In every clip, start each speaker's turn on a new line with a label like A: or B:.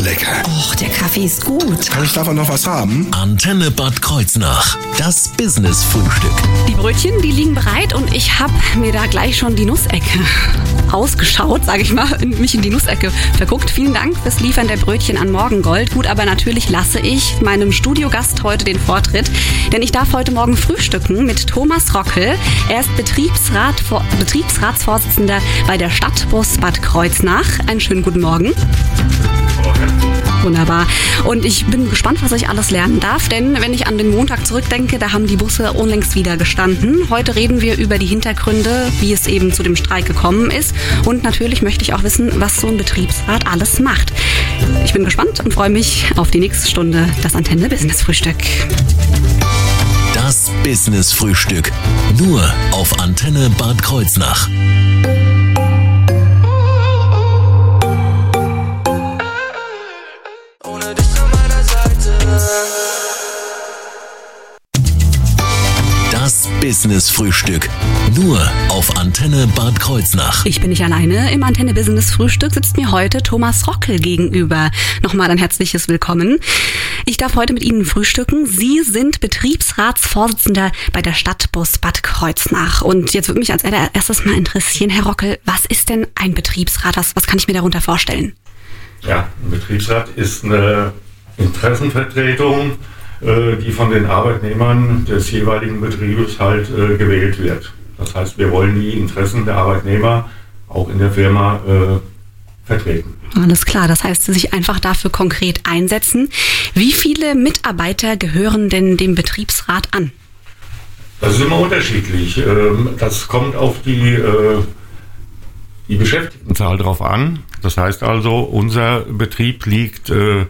A: lecker.
B: Och, der Kaffee ist gut.
A: Kann ich davon noch was haben?
C: Antenne Bad Kreuznach. Das Business-Frühstück.
B: Die Brötchen, die liegen bereit und ich habe mir da gleich schon die Nussecke ausgeschaut, sage ich mal, mich in die Nussecke verguckt. Vielen Dank fürs Liefern der Brötchen an Morgengold. Gut, aber natürlich lasse ich meinem Studiogast heute den Vortritt, denn ich darf heute Morgen frühstücken mit Thomas Rockel. Er ist Betriebsrat, Betriebsratsvorsitzender bei der Stadtbus Bad Kreuznach. Einen schönen guten Morgen. Wunderbar. Und ich bin gespannt, was ich alles lernen darf, denn wenn ich an den Montag zurückdenke, da haben die Busse unlängst wieder gestanden. Heute reden wir über die Hintergründe, wie es eben zu dem Streik gekommen ist. Und natürlich möchte ich auch wissen, was so ein Betriebsrat alles macht. Ich bin gespannt und freue mich auf die nächste Stunde, das Antenne Business Frühstück.
C: Das Business-Frühstück. Nur auf Antenne Bad Kreuznach. Das Business-Frühstück. Nur auf Antenne Bad Kreuznach.
B: Ich bin nicht alleine. Im Antenne Business Frühstück sitzt mir heute Thomas Rockel gegenüber. Nochmal ein herzliches Willkommen. Ich darf heute mit Ihnen frühstücken. Sie sind Betriebsratsvorsitzender bei der Stadtbus Bad Kreuznach. Und jetzt würde mich als allererstes mal interessieren, Herr Rockel, was ist denn ein Betriebsrat? Was, was kann ich mir darunter vorstellen?
D: Ja, ein Betriebsrat ist eine Interessenvertretung, die von den Arbeitnehmern des jeweiligen Betriebes halt äh, gewählt wird. Das heißt, wir wollen die Interessen der Arbeitnehmer auch in der Firma äh, vertreten.
B: Alles klar, das heißt, Sie sich einfach dafür konkret einsetzen. Wie viele Mitarbeiter gehören denn dem Betriebsrat an?
D: Das ist immer unterschiedlich. Ähm, Das kommt auf die, äh, die Beschäftigtenzahl drauf an. Das heißt also, unser Betrieb liegt äh,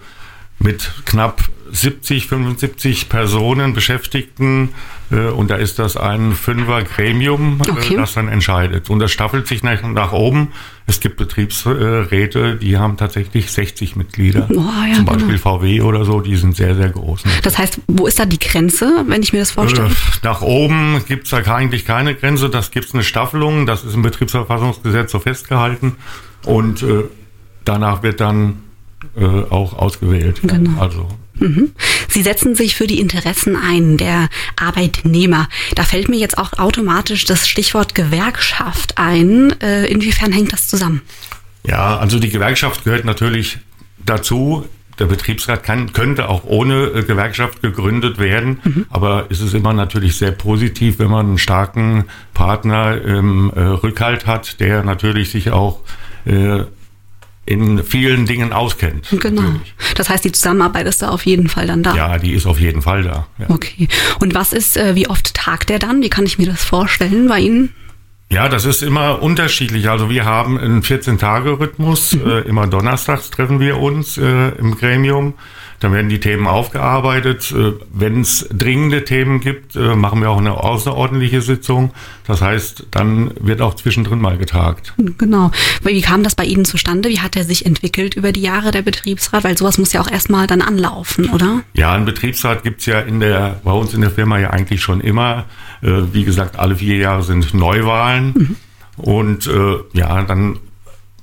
D: mit knapp 70, 75 Personen Beschäftigten äh, und da ist das ein Fünfer-Gremium,
B: Okay.
D: äh, das dann entscheidet. Und das staffelt sich nach, nach oben. Es gibt Betriebsräte, die haben tatsächlich 60 Mitglieder.
B: Oh, ja,
D: Zum
B: genau.
D: Beispiel VW oder so, die sind sehr, sehr groß.
B: Das heißt, wo ist da die Grenze, wenn ich mir das vorstelle?
D: Äh, Nach oben gibt's da eigentlich keine Grenze. Das gibt's eine Staffelung. Das ist im Betriebsverfassungsgesetz so festgehalten. Und äh, danach wird dann äh, auch ausgewählt.
B: Genau.
D: Also.
B: Sie setzen sich für die Interessen ein der Arbeitnehmer. Da fällt mir jetzt auch automatisch das Stichwort Gewerkschaft ein. Äh, inwiefern hängt das zusammen?
D: ja, also die Gewerkschaft gehört natürlich dazu. Der Betriebsrat kann, könnte auch ohne äh, Gewerkschaft gegründet werden, aber es ist immer natürlich sehr positiv, wenn man einen starken Partner im äh, Rückhalt hat, der natürlich sich auch in vielen Dingen auskennt.
B: Genau.
D: Natürlich.
B: Das heißt, die Zusammenarbeit ist da auf jeden Fall dann da.
D: Ja, die ist auf jeden Fall da. Ja,
B: Okay. Und was ist, äh, wie oft tagt der dann? Wie kann ich mir das vorstellen bei Ihnen?
D: ja das ist immer unterschiedlich. Also wir haben einen 14-Tage-Rhythmus. Äh, immer donnerstags treffen wir uns äh, im Gremium. Dann werden die Themen aufgearbeitet. Äh, Wenn es dringende Themen gibt, äh, machen wir auch eine außerordentliche Sitzung. Das heißt, dann wird auch zwischendrin mal getagt.
B: Genau. Wie kam das bei Ihnen zustande? Wie hat er sich entwickelt über die Jahre, der Betriebsrat? Weil sowas muss ja auch erstmal dann anlaufen, oder?
D: Ja, einen Betriebsrat gibt's ja in der, bei uns in der Firma ja eigentlich schon immer. Äh, wie gesagt, alle vier Jahre sind Neuwahlen. Und äh, ja, dann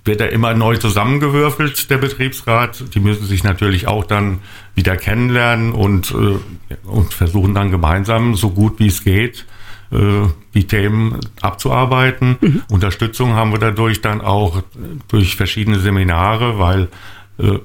D: wird er immer neu zusammengewürfelt, der Betriebsrat. Die müssen sich natürlich auch dann wieder kennenlernen und, äh, und versuchen dann gemeinsam, so gut wie es geht, äh, die Themen abzuarbeiten. Unterstützung haben wir dadurch dann auch durch verschiedene Seminare, weil äh,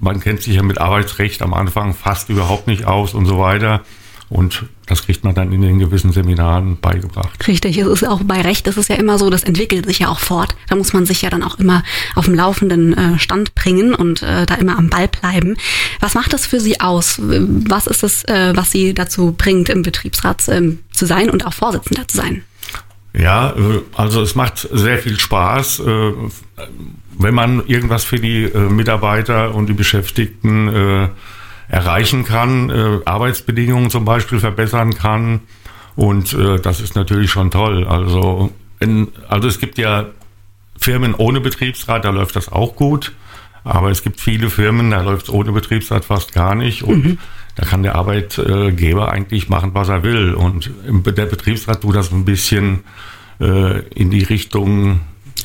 D: man kennt sich ja mit Arbeitsrecht am Anfang fast überhaupt nicht aus und so weiter. Und das kriegt man dann in den gewissen Seminaren beigebracht.
B: Richtig, es ist auch bei Recht, es ist ja immer so, das entwickelt sich ja auch fort. Da muss man sich ja dann auch immer auf dem laufenden äh, Stand bringen und äh, da immer am Ball bleiben. Was macht das für Sie aus? Was ist es, äh, was Sie dazu bringt, im Betriebsrat ähm, zu sein und auch Vorsitzender zu sein?
D: Ja, also es macht sehr viel Spaß, wenn man irgendwas für die Mitarbeiter und die Beschäftigten erreichen kann, äh, Arbeitsbedingungen zum Beispiel verbessern kann. Und äh, das ist natürlich schon toll. Also, in, also es gibt ja Firmen ohne Betriebsrat, da läuft das auch gut. Aber es gibt viele Firmen, da läuft es ohne Betriebsrat fast gar nicht. Und da kann der Arbeitgeber eigentlich machen, was er will. Und der Betriebsrat tut das ein bisschen äh, in die Richtung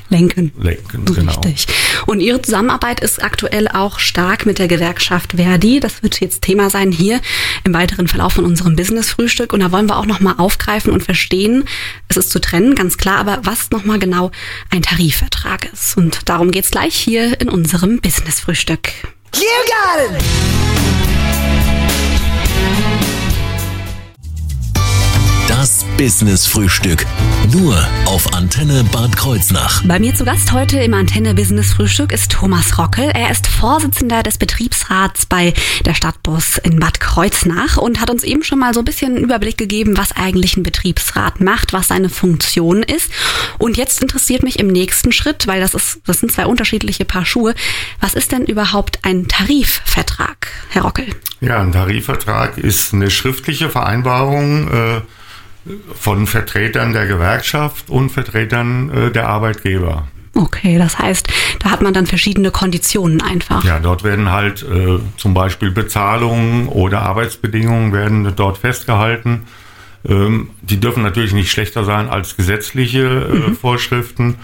B: lenken.
D: lenken. Genau.
B: Richtig. Und Ihre Zusammenarbeit ist aktuell auch stark mit der Gewerkschaft Verdi. Das wird jetzt Thema sein hier im weiteren Verlauf von unserem Business-Frühstück. Und da wollen wir auch nochmal aufgreifen und verstehen, es ist zu trennen, ganz klar, aber was nochmal genau ein Tarifvertrag ist. Und darum geht's gleich hier in unserem Business-Frühstück.
A: You got it!
C: Das Business Frühstück. Nur auf Antenne Bad Kreuznach.
B: Bei mir zu Gast heute im Antenne Business Frühstück ist Thomas Rockel. Er ist Vorsitzender des Betriebsrats bei der Stadtbus in Bad Kreuznach und hat uns eben schon mal so ein bisschen einen Überblick gegeben, was eigentlich ein Betriebsrat macht, was seine Funktion ist. Und jetzt interessiert mich im nächsten Schritt, weil das ist, das sind zwei unterschiedliche Paar Schuhe. Was ist denn überhaupt ein Tarifvertrag, Herr Rockel?
D: Ja, ein Tarifvertrag ist eine schriftliche Vereinbarung äh, von Vertretern der Gewerkschaft und Vertretern äh, der Arbeitgeber.
B: Okay, das heißt, da hat man dann verschiedene Konditionen einfach.
D: Ja, dort werden halt äh, zum Beispiel Bezahlungen oder Arbeitsbedingungen werden dort festgehalten. Ähm, die dürfen natürlich nicht schlechter sein als gesetzliche äh, Vorschriften.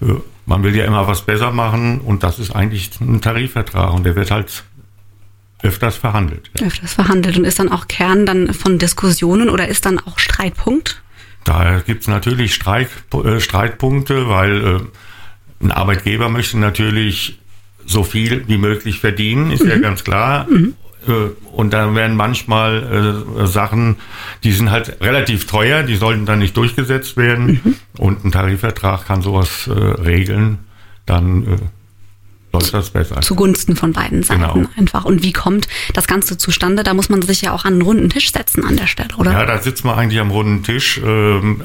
D: Äh, man will ja immer was besser machen und das ist eigentlich ein Tarifvertrag und der wird halt öfters verhandelt. Ja.
B: Öfters verhandelt und ist dann auch Kern dann von Diskussionen oder ist dann auch Streitpunkt?
D: Da gibt es natürlich Streik, äh, Streitpunkte, weil äh, ein Arbeitgeber möchte natürlich so viel wie möglich verdienen, ist ja ganz klar. Äh, Und da werden manchmal äh, Sachen, die sind halt relativ teuer, die sollten dann nicht durchgesetzt werden. Und ein Tarifvertrag kann sowas äh, regeln, dann äh.
B: Zugunsten von beiden Seiten
D: Genau.
B: einfach. Und wie kommt das Ganze zustande? Da muss man sich ja auch an einen runden Tisch setzen an der Stelle, oder?
D: Ja, da sitzt man eigentlich am runden Tisch. Ähm,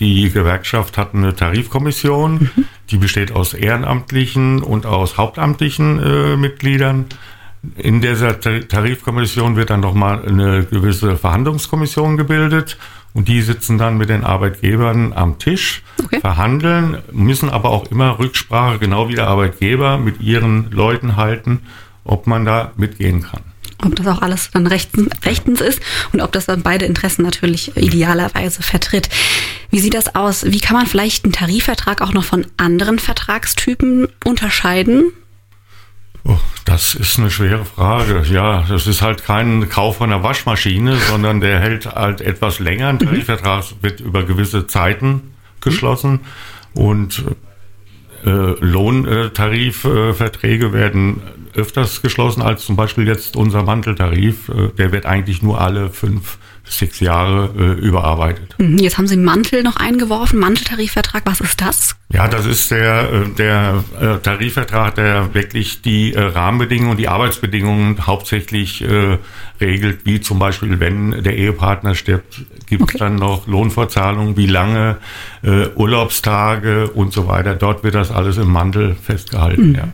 D: Die Gewerkschaft hat eine Tarifkommission, die besteht aus ehrenamtlichen und aus hauptamtlichen äh, Mitgliedern. In dieser Tar- Tarifkommission wird dann nochmal eine gewisse Verhandlungskommission gebildet und die sitzen dann mit den Arbeitgebern am Tisch,
B: Okay.
D: verhandeln, müssen aber auch immer Rücksprache, genau wie der Arbeitgeber, mit ihren Leuten halten, ob man da mitgehen kann.
B: Ob das auch alles dann rechtens, rechtens ist und ob das dann beide Interessen natürlich idealerweise vertritt. Wie sieht das aus? Wie kann man vielleicht einen Tarifvertrag auch noch von anderen Vertragstypen unterscheiden?
D: Oh, das ist eine schwere Frage. Ja, das ist halt kein Kauf von einer Waschmaschine, sondern der hält halt etwas länger. Ein Tarifvertrag wird über gewisse Zeiten geschlossen und äh, Lohntarifverträge werden öfters geschlossen als zum Beispiel jetzt unser Manteltarif. Äh, der wird eigentlich nur alle fünf sechs Jahre äh, überarbeitet.
B: Mhm, Jetzt haben Sie Mantel noch eingeworfen. Manteltarifvertrag, was ist das?
D: Ja, das ist der, äh, der äh, Tarifvertrag, der wirklich die äh, Rahmenbedingungen und die Arbeitsbedingungen hauptsächlich regelt, wie zum Beispiel, wenn der Ehepartner stirbt, gibt es
B: Okay.
D: dann noch Lohnfortzahlungen, wie lange, Urlaubstage und so weiter. Dort wird das alles im Mandel festgehalten. Ja.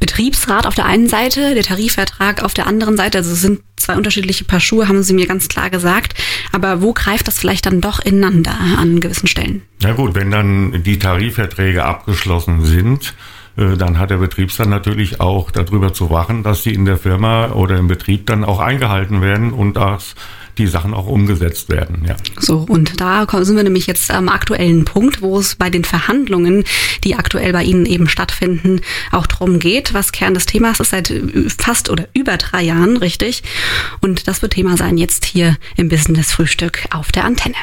B: Betriebsrat auf der einen Seite, der Tarifvertrag auf der anderen Seite. Also es sind zwei unterschiedliche Paar Schuhe, haben Sie mir ganz klar gesagt. Aber wo greift das vielleicht dann doch ineinander an gewissen Stellen?
D: Na gut, wenn dann die Tarifverträge abgeschlossen sind, äh, dann hat der Betriebsrat natürlich auch darüber zu wachen, dass sie in der Firma oder im Betrieb dann auch eingehalten werden und dass die Sachen auch umgesetzt werden. Ja.
B: So, und da sind wir nämlich jetzt am aktuellen Punkt, wo es bei den Verhandlungen, die aktuell bei Ihnen eben stattfinden, auch drum geht, was Kern des Themas ist seit fast oder über drei Jahren, richtig? Und das wird Thema sein jetzt hier im Business Frühstück auf der Antenne.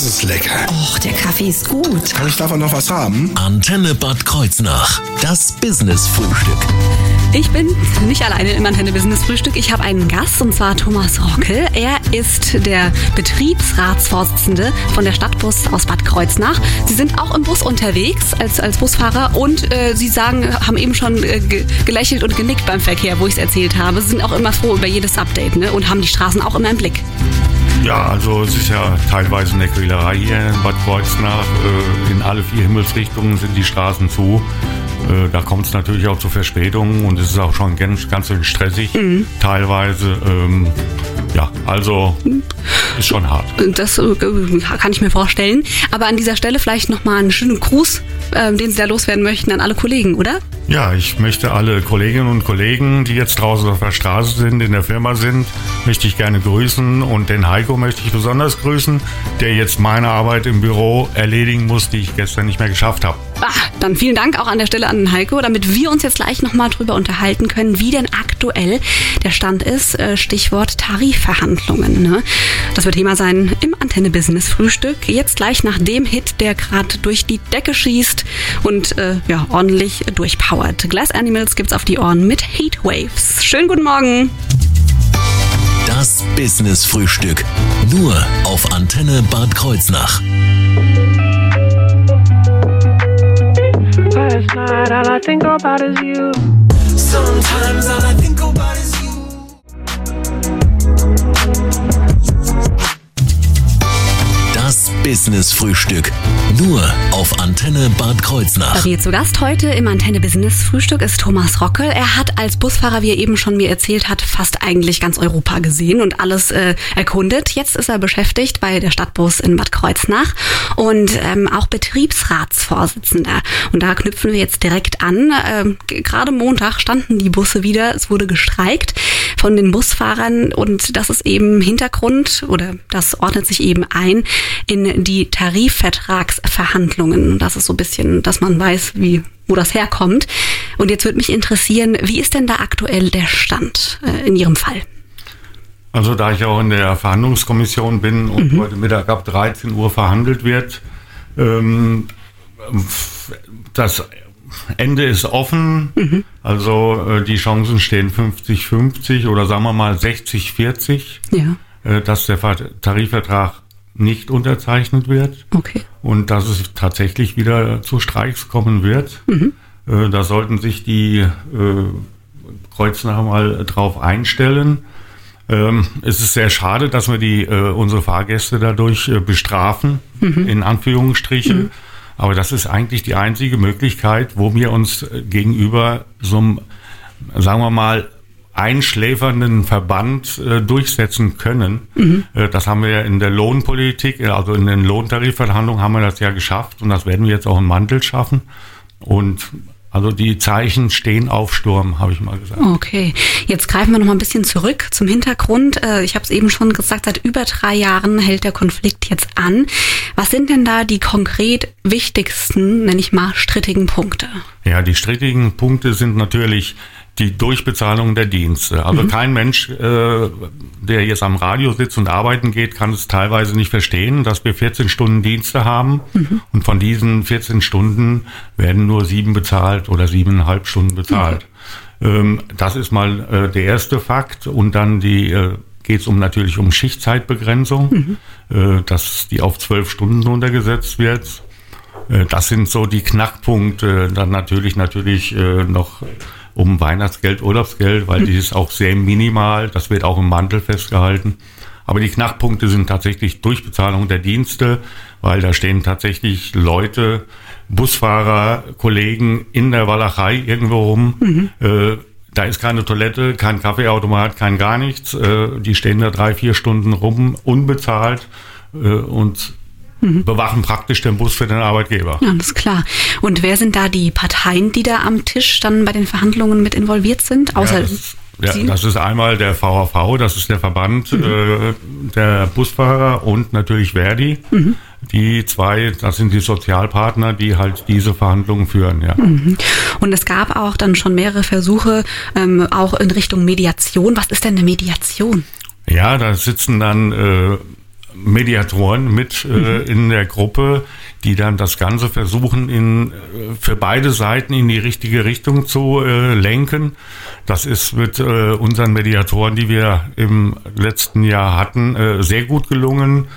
A: Das ist lecker.
B: Och, der Kaffee ist gut.
A: Kann ich davon noch was haben?
C: Antenne Bad Kreuznach. Das Business Frühstück.
B: Ich bin nicht alleine im Antenne Business Frühstück. Ich habe einen Gast und zwar Thomas Rockel. Er ist der Betriebsratsvorsitzende von der Stadtbus aus Bad Kreuznach. Sie sind auch im Bus unterwegs als, als Busfahrer und äh, Sie sagen, haben eben schon äh, ge gelächelt und genickt beim Verkehr, wo ich es erzählt habe. Sie sind auch immer froh über jedes Update ne? und haben die Straßen auch immer im Blick.
D: Ja, also es ist ja teilweise eine Quälerei hier in Bad Kreuznach. Äh, In alle vier Himmelsrichtungen sind die Straßen zu. Äh, Da kommt es natürlich auch zu Verspätungen und es ist auch schon ganz, ganz schön stressig teilweise. Ähm, Ja, Ja, also ist schon hart.
B: Das äh, kann ich mir vorstellen. Aber an dieser Stelle vielleicht nochmal einen schönen Gruß, äh, den Sie da loswerden möchten an alle Kollegen, oder?
D: Ja, ich möchte alle Kolleginnen und Kollegen, die jetzt draußen auf der Straße sind, in der Firma sind, möchte ich gerne grüßen. Und den Heiko möchte ich besonders grüßen, der jetzt meine Arbeit im Büro erledigen muss, die ich gestern nicht mehr geschafft habe.
B: Ah, dann vielen Dank auch an der Stelle an Heiko, damit wir uns jetzt gleich nochmal drüber unterhalten können, wie denn aktuell der Stand ist. Äh, Stichwort Tarifverhandlungen. Ne? Das wird Thema sein im Antenne-Business-Frühstück. Jetzt gleich nach dem Hit, der gerade durch die Decke schießt und äh, ja, ordentlich durchpowert. Glass Animals gibt's auf die Ohren mit Heatwaves. Schönen guten Morgen.
C: Das Business Frühstück. Nur auf Antenne Bad Kreuznach.
E: Last night, all I think about is you. Sometimes all I think about is
C: Business Frühstück. Nur auf Antenne Bad Kreuznach.
B: Bei mir zu Gast heute im Antenne Business Frühstück ist Thomas Rockel. Er hat als Busfahrer, wie er eben schon mir erzählt hat, fast eigentlich ganz Europa gesehen und alles äh, erkundet. Jetzt ist er beschäftigt bei der Stadtbus in Bad Kreuznach und ähm, auch Betriebsratsvorsitzender. Und da knüpfen wir jetzt direkt an. Ähm, Gerade Montag standen die Busse wieder. Es wurde gestreikt von den Busfahrern und das ist eben Hintergrund oder das ordnet sich eben ein in die Tarifvertragsverhandlungen. Das ist so ein bisschen, dass man weiß, wie wo das herkommt. Und jetzt würde mich interessieren, wie ist denn da aktuell der Stand äh, in Ihrem Fall?
D: Also da ich auch in der Verhandlungskommission bin und heute Mittag ab 13 Uhr verhandelt wird, ähm, das Ende ist offen. Also äh, die Chancen stehen 50-50 oder sagen wir mal 60-40,
B: Ja,
D: äh, dass der Ver- Tarifvertrag nicht unterzeichnet wird
B: okay.
D: und dass es tatsächlich wieder zu Streiks kommen wird. Äh, da sollten sich die äh, Kreuznacher mal drauf einstellen. Ähm, es ist sehr schade, dass wir die, äh, unsere Fahrgäste dadurch äh, bestrafen, in Anführungsstrichen. Aber das ist eigentlich die einzige Möglichkeit, wo wir uns äh, gegenüber so einem, sagen wir mal, einschläfernden Verband äh, durchsetzen können. Äh, das haben wir ja in der Lohnpolitik, äh, also in den Lohntarifverhandlungen haben wir das ja geschafft und das werden wir jetzt auch im Mantel schaffen. Und also die Zeichen stehen auf Sturm, habe ich mal gesagt.
B: Okay, jetzt greifen wir noch mal ein bisschen zurück zum Hintergrund. Äh, Ich habe es eben schon gesagt, seit über drei Jahren hält der Konflikt jetzt an. Was sind denn da die konkret wichtigsten, nenne ich mal, strittigen Punkte?
D: Ja, die strittigen Punkte sind natürlich die Durchbezahlung der Dienste. Also kein Mensch, äh, der jetzt am Radio sitzt und arbeiten geht, kann es teilweise nicht verstehen, dass wir 14 Stunden Dienste haben und von diesen 14 Stunden werden nur sieben bezahlt oder siebeneinhalb Stunden bezahlt. Ähm, das ist mal äh, der erste Fakt und dann die äh, geht es um natürlich um Schichtzeitbegrenzung, äh, dass die auf zwölf Stunden runtergesetzt wird. Äh, Das sind so die Knackpunkte. Dann natürlich, natürlich äh, noch um Weihnachtsgeld, Urlaubsgeld, weil die ist auch sehr minimal. Das wird auch im Mantel festgehalten. Aber die Knackpunkte sind tatsächlich Durchbezahlung der Dienste, weil da stehen tatsächlich Leute, Busfahrer, Kollegen in der Walachei irgendwo rum. Äh, da ist keine Toilette, kein Kaffeeautomat, kein gar nichts. Äh, die stehen da drei, vier Stunden rum, unbezahlt äh, und bewachen praktisch den Bus für den Arbeitgeber.
B: Ja, das ist klar. Und wer sind da die Parteien, die da am Tisch dann bei den Verhandlungen mit involviert sind? Außer
D: Ja, das, ist- ja, das ist einmal der VHV, das ist der Verband äh, der Busfahrer und natürlich Verdi. Die zwei, das sind die Sozialpartner, die halt diese Verhandlungen führen. Ja.
B: Und es gab auch dann schon mehrere Versuche, ähm, auch in Richtung Mediation. Was ist denn eine Mediation?
D: Ja, da sitzen dann äh, Mediatoren mit äh, in der Gruppe, die dann das Ganze versuchen, in, äh, für beide Seiten in die richtige Richtung zu äh, lenken. Das ist mit äh, unseren Mediatoren, die wir im letzten Jahr hatten, äh, sehr gut gelungen.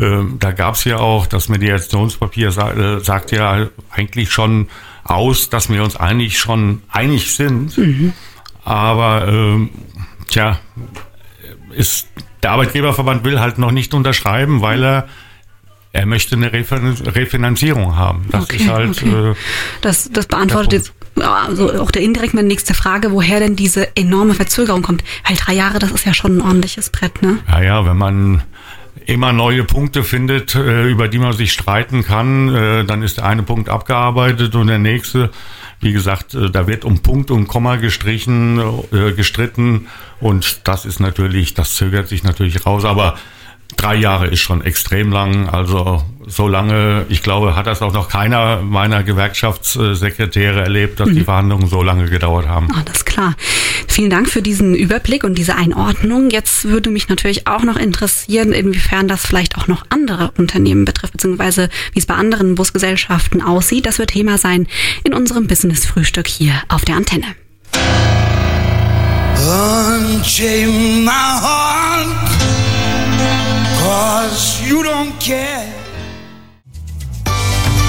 D: Ähm, da gab es ja auch, das Mediationspapier sa äh, sagt ja eigentlich schon aus, dass wir uns eigentlich schon einig sind. Aber ähm, tja, ist, der Arbeitgeberverband will halt noch nicht unterschreiben, weil er er möchte eine Refinanzierung haben. Das ist halt
B: okay.
D: äh,
B: Das, das beantwortet jetzt also auch der indirekt meine nächste Frage, woher denn diese enorme Verzögerung kommt. Weil drei Jahre, das ist ja schon ein ordentliches Brett, ne?
D: Ja, ja, wenn man immer neue Punkte findet, äh, über die man sich streiten kann, äh, dann ist der eine Punkt abgearbeitet und der nächste. Wie gesagt, äh, da wird um Punkt und Komma gestrichen, gestritten. Und das ist natürlich, das zögert sich natürlich raus, aber drei Jahre ist schon extrem lang. Also so lange, ich glaube, hat das auch noch keiner meiner Gewerkschaftssekretäre erlebt, dass mhm. die Verhandlungen so lange gedauert haben.
B: Ah, das ist klar. Vielen Dank für diesen Überblick und diese Einordnung. Jetzt würde mich natürlich auch noch interessieren, inwiefern das vielleicht auch noch andere Unternehmen betrifft, beziehungsweise wie es bei anderen Busgesellschaften aussieht. Das wird Thema sein in unserem Business-Frühstück hier auf der Antenne. Unchain my heart.
C: Cause you don't care.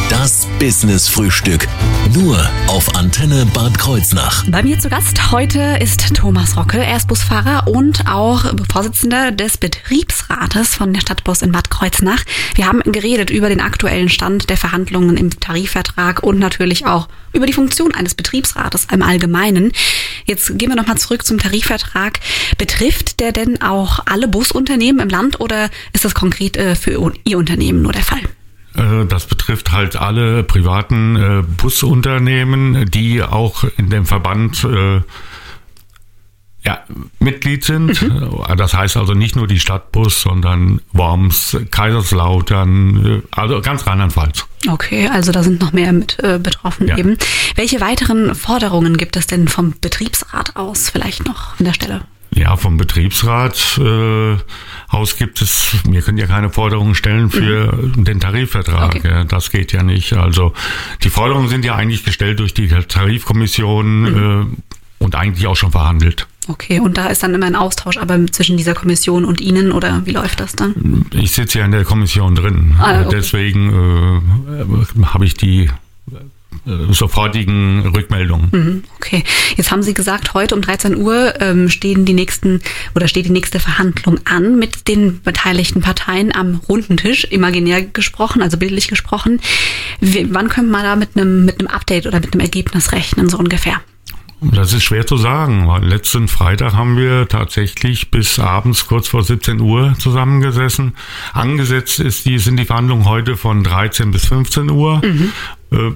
C: Das Business Frühstück. Nur auf Antenne Bad Kreuznach.
B: Bei mir zu Gast heute ist Thomas Rocke. Er ist Busfahrer und auch Vorsitzender des Betriebsrates von der Stadtbus in Bad Kreuznach. Wir haben geredet über den aktuellen Stand der Verhandlungen im Tarifvertrag und natürlich auch über die Funktion eines Betriebsrates im Allgemeinen. Jetzt gehen wir nochmal zurück zum Tarifvertrag. Betrifft der denn auch alle Busunternehmen im Land oder ist das konkret äh, für Ihr Unternehmen nur der Fall?
D: Äh, das betrifft halt alle privaten äh, Busunternehmen, die auch in dem Verband äh, ja, Mitglied sind. Mhm. Das heißt also nicht nur die Stadtbus, sondern Worms, Kaiserslautern, also ganz Rheinland-Pfalz.
B: Okay, also da sind noch mehr mit äh, betroffen ja. eben. Welche weiteren Forderungen gibt es denn vom Betriebsrat aus vielleicht noch an der Stelle?
D: Ja, vom Betriebsrat äh, aus gibt es, wir können ja keine Forderungen stellen für mhm. den Tarifvertrag. Okay. Ja, das geht ja nicht. Also die Forderungen sind ja eigentlich gestellt durch die Tarifkommission mhm. äh, und eigentlich auch schon verhandelt.
B: Okay, und da ist dann immer ein Austausch aber zwischen dieser Kommission und Ihnen oder wie läuft das dann?
D: Ich sitze ja in der Kommission drin. Ah, okay. Deswegen äh, habe ich die äh, sofortigen Rückmeldungen.
B: Mhm, okay. Jetzt haben Sie gesagt, heute um 13 Uhr ähm, stehen die nächsten oder steht die nächste Verhandlung an mit den beteiligten Parteien am runden Tisch, imaginär gesprochen, also bildlich gesprochen. Wie, wann können wir da mit einem, mit einem Update oder mit einem Ergebnis rechnen, so ungefähr?
D: Das ist schwer zu sagen, letzten Freitag haben wir tatsächlich bis abends kurz vor 17 Uhr zusammengesessen. Angesetzt ist die, sind die Verhandlungen heute von 13 bis 15 Uhr. Mhm. Äh,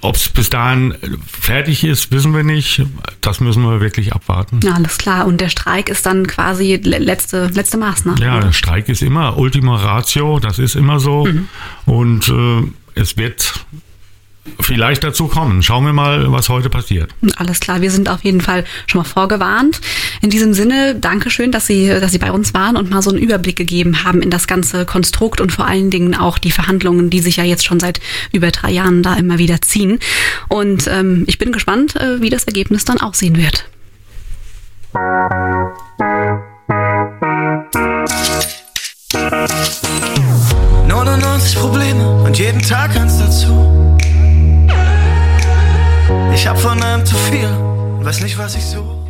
D: ob es bis dahin fertig ist, wissen wir nicht. Das müssen wir wirklich abwarten.
B: Ja, alles klar. Und der Streik ist dann quasi letzte, letzte Maßnahme.
D: Ja, der Streik ist immer Ultima Ratio, das ist immer so. Mhm. Und äh, es wird vielleicht dazu kommen. Schauen wir mal, was heute passiert.
B: Alles klar, wir sind auf jeden Fall schon mal vorgewarnt. In diesem Sinne, Dankeschön, dass Sie, dass Sie bei uns waren und mal so einen Überblick gegeben haben in das ganze Konstrukt und vor allen Dingen auch die Verhandlungen, die sich ja jetzt schon seit über drei Jahren da immer wieder ziehen. Und ähm, ich bin gespannt, äh, wie das Ergebnis dann aussehen wird.
E: 99 Probleme und jeden Tag eins dazu. Ich hab von einem zu viel und weiß nicht, was ich suche.